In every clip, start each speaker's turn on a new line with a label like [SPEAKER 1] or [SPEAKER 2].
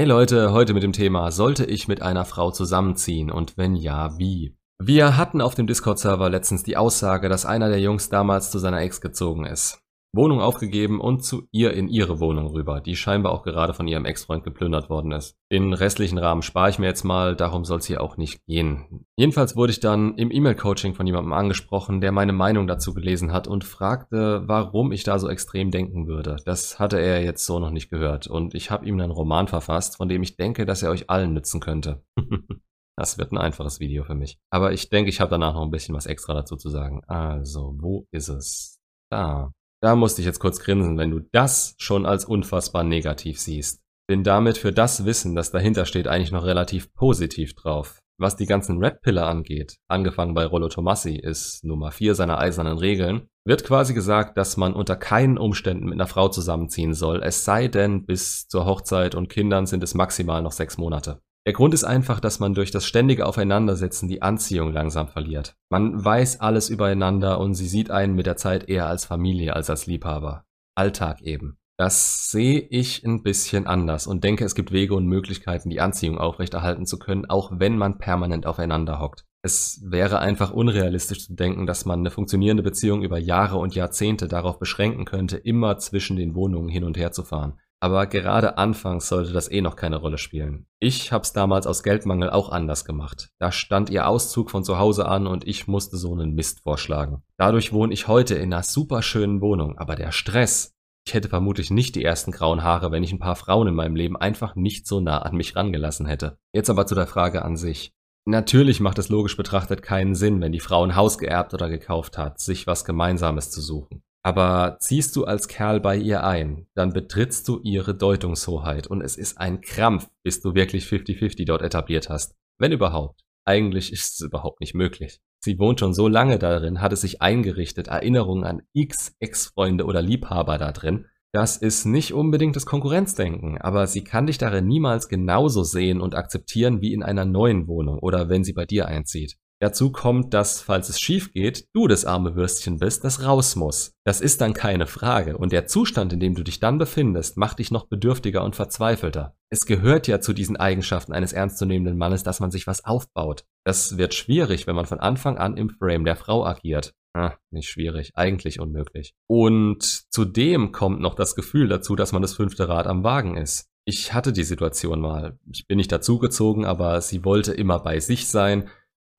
[SPEAKER 1] Hey Leute, heute mit dem Thema, sollte ich mit einer Frau zusammenziehen und wenn ja, wie? Wir hatten auf dem Discord-Server letztens die Aussage, dass einer der Jungs damals zu seiner Ex gezogen ist. Wohnung aufgegeben und zu ihr in ihre Wohnung rüber, die scheinbar auch gerade von ihrem Ex-Freund geplündert worden ist. Den restlichen Rahmen spare ich mir jetzt mal, darum soll es hier auch nicht gehen. Jedenfalls wurde ich dann im E-Mail-Coaching von jemandem angesprochen, der meine Meinung dazu gelesen hat und fragte, warum ich da so extrem denken würde. Das hatte er jetzt so noch nicht gehört und ich habe ihm einen Roman verfasst, von dem ich denke, dass er euch allen nützen könnte. Das wird ein einfaches Video für mich. Aber ich denke, ich habe danach noch ein bisschen was extra dazu zu sagen. Also, wo ist es? Da. Da musste ich jetzt kurz grinsen, wenn du das schon als unfassbar negativ siehst. Bin damit für das Wissen, das dahinter steht, eigentlich noch relativ positiv drauf. Was die ganzen Red Pillar angeht, angefangen bei Rollo Tomassi, ist Nummer 4 seiner eisernen Regeln, wird quasi gesagt, dass man unter keinen Umständen mit einer Frau zusammenziehen soll, es sei denn, bis zur Hochzeit und Kindern sind es maximal noch sechs Monate. Der Grund ist einfach, dass man durch das ständige Aufeinandersetzen die Anziehung langsam verliert. Man weiß alles übereinander und sie sieht einen mit der Zeit eher als Familie als als Liebhaber. Alltag eben. Das sehe ich ein bisschen anders und denke, es gibt Wege und Möglichkeiten, die Anziehung aufrechterhalten zu können, auch wenn man permanent aufeinander hockt. Es wäre einfach unrealistisch zu denken, dass man eine funktionierende Beziehung über Jahre und Jahrzehnte darauf beschränken könnte, immer zwischen den Wohnungen hin und her zu fahren. Aber gerade anfangs sollte das eh noch keine Rolle spielen. Ich hab's damals aus Geldmangel auch anders gemacht. Da stand ihr Auszug von zu Hause an und ich musste so einen Mist vorschlagen. Dadurch wohne ich heute in einer super schönen Wohnung, aber der Stress. Ich hätte vermutlich nicht die ersten grauen Haare, wenn ich ein paar Frauen in meinem Leben einfach nicht so nah an mich rangelassen hätte. Jetzt aber zu der Frage an sich. Natürlich macht es logisch betrachtet keinen Sinn, wenn die Frau ein Haus geerbt oder gekauft hat, sich was Gemeinsames zu suchen. Aber ziehst du als Kerl bei ihr ein, dann betrittst du ihre Deutungshoheit und es ist ein Krampf, bis du wirklich 50-50 dort etabliert hast. Wenn überhaupt. Eigentlich ist es überhaupt nicht möglich. Sie wohnt schon so lange darin, hat es sich eingerichtet, Erinnerungen an x Ex-Freunde oder Liebhaber da drin. Das ist nicht unbedingt das Konkurrenzdenken, aber sie kann dich darin niemals genauso sehen und akzeptieren wie in einer neuen Wohnung oder wenn sie bei dir einzieht. Dazu kommt, dass, falls es schief geht, du das arme Würstchen bist, das raus muss. Das ist dann keine Frage. Und der Zustand, in dem du dich dann befindest, macht dich noch bedürftiger und verzweifelter. Es gehört ja zu diesen Eigenschaften eines ernstzunehmenden Mannes, dass man sich was aufbaut. Das wird schwierig, wenn man von Anfang an im Frame der Frau agiert. Ah, nicht schwierig, eigentlich unmöglich. Und zudem kommt noch das Gefühl dazu, dass man das fünfte Rad am Wagen ist. Ich hatte die Situation mal. Ich bin nicht dazugezogen, aber sie wollte immer bei sich sein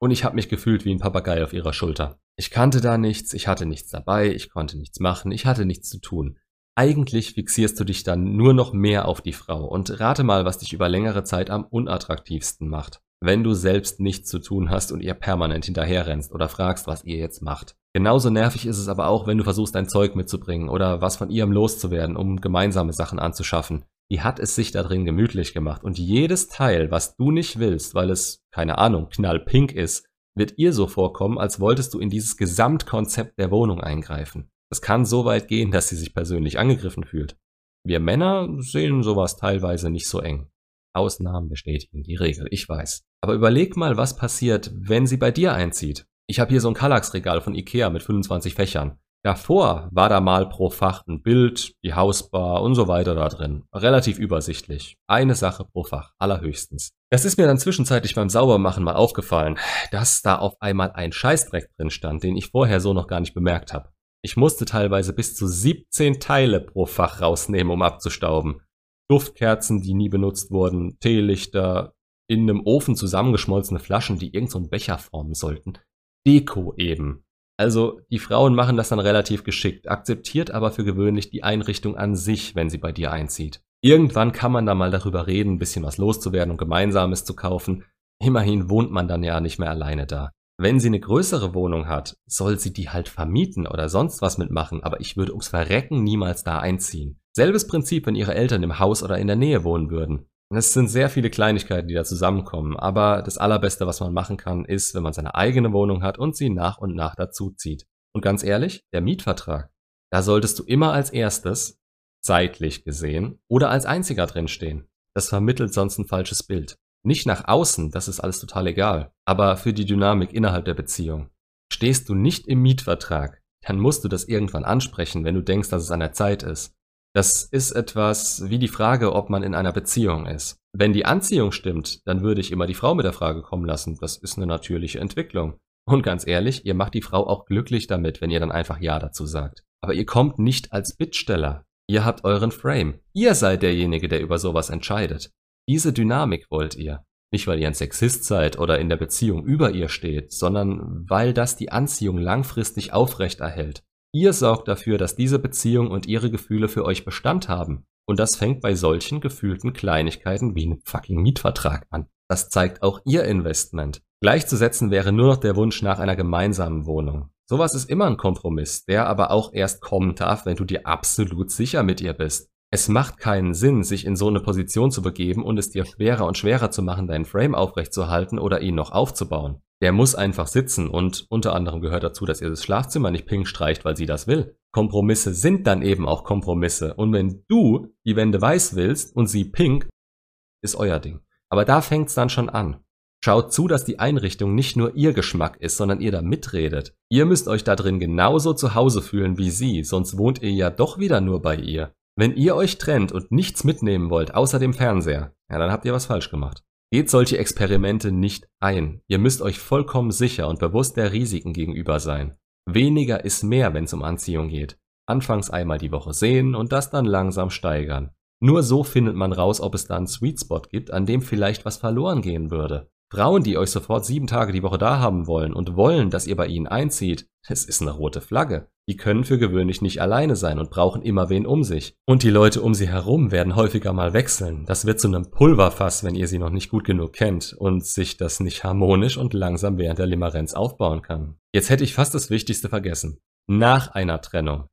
[SPEAKER 1] und ich habe mich gefühlt wie ein Papagei auf ihrer Schulter. Ich kannte da nichts, ich hatte nichts dabei, ich konnte nichts machen, ich hatte nichts zu tun. Eigentlich fixierst du dich dann nur noch mehr auf die Frau und rate mal, was dich über längere Zeit am unattraktivsten macht. Wenn du selbst nichts zu tun hast und ihr permanent hinterherrennst oder fragst, was ihr jetzt macht. Genauso nervig ist es aber auch, wenn du versuchst, dein Zeug mitzubringen oder was von ihrem loszuwerden, um gemeinsame Sachen anzuschaffen die hat es sich da drin gemütlich gemacht. Und jedes Teil, was du nicht willst, weil es, keine Ahnung, knallpink ist, wird ihr so vorkommen, als wolltest du in dieses Gesamtkonzept der Wohnung eingreifen. Es kann so weit gehen, dass sie sich persönlich angegriffen fühlt. Wir Männer sehen sowas teilweise nicht so eng. Ausnahmen bestätigen die Regel, ich weiß. Aber überleg mal, was passiert, wenn sie bei dir einzieht. Ich habe hier so ein Kallax-Regal von Ikea mit 25 Fächern. Davor war da mal pro Fach ein Bild, die Hausbar und so weiter da drin. Relativ übersichtlich. Eine Sache pro Fach, allerhöchstens. Das ist mir dann zwischenzeitlich beim Saubermachen mal aufgefallen, dass da auf einmal ein Scheißdreck drin stand, den ich vorher so noch gar nicht bemerkt habe. Ich musste teilweise bis zu 17 Teile pro Fach rausnehmen, um abzustauben. Duftkerzen, die nie benutzt wurden, Teelichter, in einem Ofen zusammengeschmolzene Flaschen, die irgendeinen so Becher formen sollten. Deko eben. Also die Frauen machen das dann relativ geschickt, akzeptiert aber für gewöhnlich die Einrichtung an sich, wenn sie bei dir einzieht. Irgendwann kann man da mal darüber reden, ein bisschen was loszuwerden und Gemeinsames zu kaufen. Immerhin wohnt man dann ja nicht mehr alleine da. Wenn sie eine größere Wohnung hat, soll sie die halt vermieten oder sonst was mitmachen, aber ich würde ums Verrecken niemals da einziehen. Selbes Prinzip, wenn ihre Eltern im Haus oder in der Nähe wohnen würden. Es sind sehr viele Kleinigkeiten, die da zusammenkommen, aber das Allerbeste, was man machen kann, ist, wenn man seine eigene Wohnung hat und sie nach und nach dazu zieht. Und ganz ehrlich, der Mietvertrag, da solltest du immer als erstes, zeitlich gesehen, oder als einziger drinstehen. Das vermittelt sonst ein falsches Bild. Nicht nach außen, das ist alles total egal, aber für die Dynamik innerhalb der Beziehung. Stehst du nicht im Mietvertrag, dann musst du das irgendwann ansprechen, wenn du denkst, dass es an der Zeit ist. Das ist etwas wie die Frage, ob man in einer Beziehung ist. Wenn die Anziehung stimmt, dann würde ich immer die Frau mit der Frage kommen lassen. Das ist eine natürliche Entwicklung. Und ganz ehrlich, ihr macht die Frau auch glücklich damit, wenn ihr dann einfach Ja dazu sagt. Aber ihr kommt nicht als Bittsteller. Ihr habt euren Frame. Ihr seid derjenige, der über sowas entscheidet. Diese Dynamik wollt ihr. Nicht, weil ihr ein Sexist seid oder in der Beziehung über ihr steht, sondern weil das die Anziehung langfristig aufrechterhält. Ihr sorgt dafür, dass diese Beziehung und ihre Gefühle für euch Bestand haben. Und das fängt bei solchen gefühlten Kleinigkeiten wie einem fucking Mietvertrag an. Das zeigt auch ihr Investment. Gleichzusetzen wäre nur noch der Wunsch nach einer gemeinsamen Wohnung. Sowas ist immer ein Kompromiss, der aber auch erst kommen darf, wenn du dir absolut sicher mit ihr bist. Es macht keinen Sinn, sich in so eine Position zu begeben und es dir schwerer und schwerer zu machen, deinen Frame aufrechtzuerhalten oder ihn noch aufzubauen. Der muss einfach sitzen und unter anderem gehört dazu, dass ihr das Schlafzimmer nicht pink streicht, weil sie das will. Kompromisse sind dann eben auch Kompromisse und wenn du die Wände weiß willst und sie pink, ist euer Ding. Aber da fängt's dann schon an. Schaut zu, dass die Einrichtung nicht nur ihr Geschmack ist, sondern ihr da mitredet. Ihr müsst euch da drin genauso zu Hause fühlen wie sie, sonst wohnt ihr ja doch wieder nur bei ihr. Wenn ihr euch trennt und nichts mitnehmen wollt, außer dem Fernseher, ja, dann habt ihr was falsch gemacht. Geht solche Experimente nicht ein. Ihr müsst euch vollkommen sicher und bewusst der Risiken gegenüber sein. Weniger ist mehr, wenn es um Anziehung geht. Anfangs einmal die Woche sehen und das dann langsam steigern. Nur so findet man raus, ob es da einen Sweet Spot gibt, an dem vielleicht was verloren gehen würde. Frauen, die euch sofort sieben Tage die Woche da haben wollen und wollen, dass ihr bei ihnen einzieht, es ist eine rote Flagge. Die können für gewöhnlich nicht alleine sein und brauchen immer wen um sich. Und die Leute um sie herum werden häufiger mal wechseln. Das wird zu einem Pulverfass, wenn ihr sie noch nicht gut genug kennt und sich das nicht harmonisch und langsam während der Limerenz aufbauen kann. Jetzt hätte ich fast das Wichtigste vergessen. Nach einer Trennung.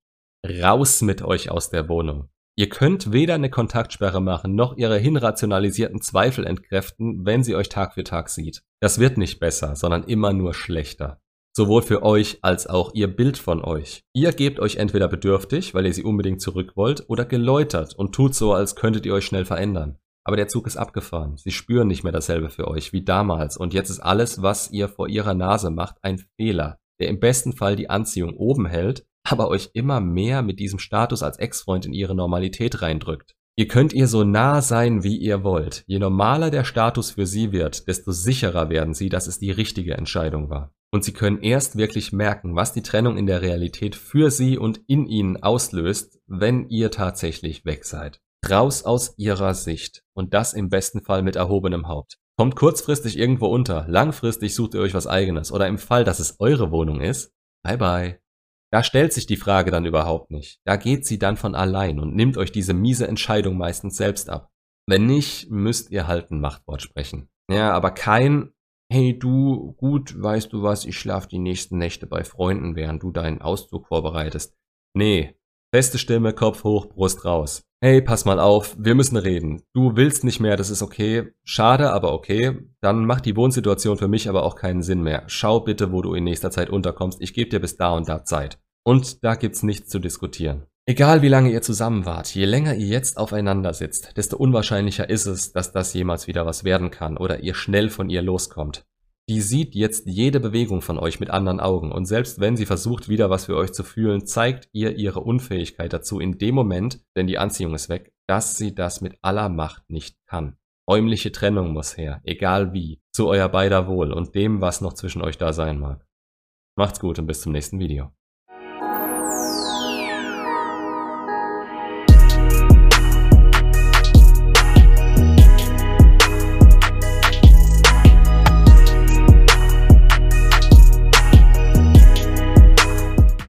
[SPEAKER 1] Raus mit euch aus der Wohnung. Ihr könnt weder eine Kontaktsperre machen, noch ihre hinrationalisierten Zweifel entkräften, wenn sie euch Tag für Tag sieht. Das wird nicht besser, sondern immer nur schlechter. Sowohl für euch als auch ihr Bild von euch. Ihr gebt euch entweder bedürftig, weil ihr sie unbedingt zurück wollt, oder geläutert und tut so, als könntet ihr euch schnell verändern. Aber der Zug ist abgefahren. Sie spüren nicht mehr dasselbe für euch wie damals und jetzt ist alles, was ihr vor ihrer Nase macht, ein Fehler, der im besten Fall die Anziehung oben hält, aber euch immer mehr mit diesem Status als Ex-Freund in ihre Normalität reindrückt. Ihr könnt ihr so nah sein, wie ihr wollt. Je normaler der Status für sie wird, desto sicherer werden sie, dass es die richtige Entscheidung war. Und sie können erst wirklich merken, was die Trennung in der Realität für sie und in ihnen auslöst, wenn ihr tatsächlich weg seid. Raus aus ihrer Sicht. Und das im besten Fall mit erhobenem Haupt. Kommt kurzfristig irgendwo unter, langfristig sucht ihr euch was eigenes oder im Fall, dass es eure Wohnung ist, bye bye. Da stellt sich die Frage dann überhaupt nicht. Da geht sie dann von allein und nimmt euch diese miese Entscheidung meistens selbst ab. Wenn nicht, müsst ihr halt ein Machtwort sprechen. Ja, aber kein, hey du, gut, weißt du was, ich schlaf die nächsten Nächte bei Freunden, während du deinen Auszug vorbereitest. Nee, feste Stimme, Kopf hoch, Brust raus. Hey, pass mal auf, wir müssen reden. Du willst nicht mehr, das ist okay. Schade, aber okay. Dann macht die Wohnsituation für mich aber auch keinen Sinn mehr. Schau bitte, wo du in nächster Zeit unterkommst. Ich gebe dir bis da und da Zeit. Und da gibt's nichts zu diskutieren. Egal wie lange ihr zusammen wart, je länger ihr jetzt aufeinander sitzt, desto unwahrscheinlicher ist es, dass das jemals wieder was werden kann oder ihr schnell von ihr loskommt. Die sieht jetzt jede Bewegung von euch mit anderen Augen und selbst wenn sie versucht, wieder was für euch zu fühlen, zeigt ihr ihre Unfähigkeit dazu in dem Moment, denn die Anziehung ist weg, dass sie das mit aller Macht nicht kann. Räumliche Trennung muss her, egal wie, zu euer beider Wohl und dem, was noch zwischen euch da sein mag. Macht's gut und bis zum nächsten Video.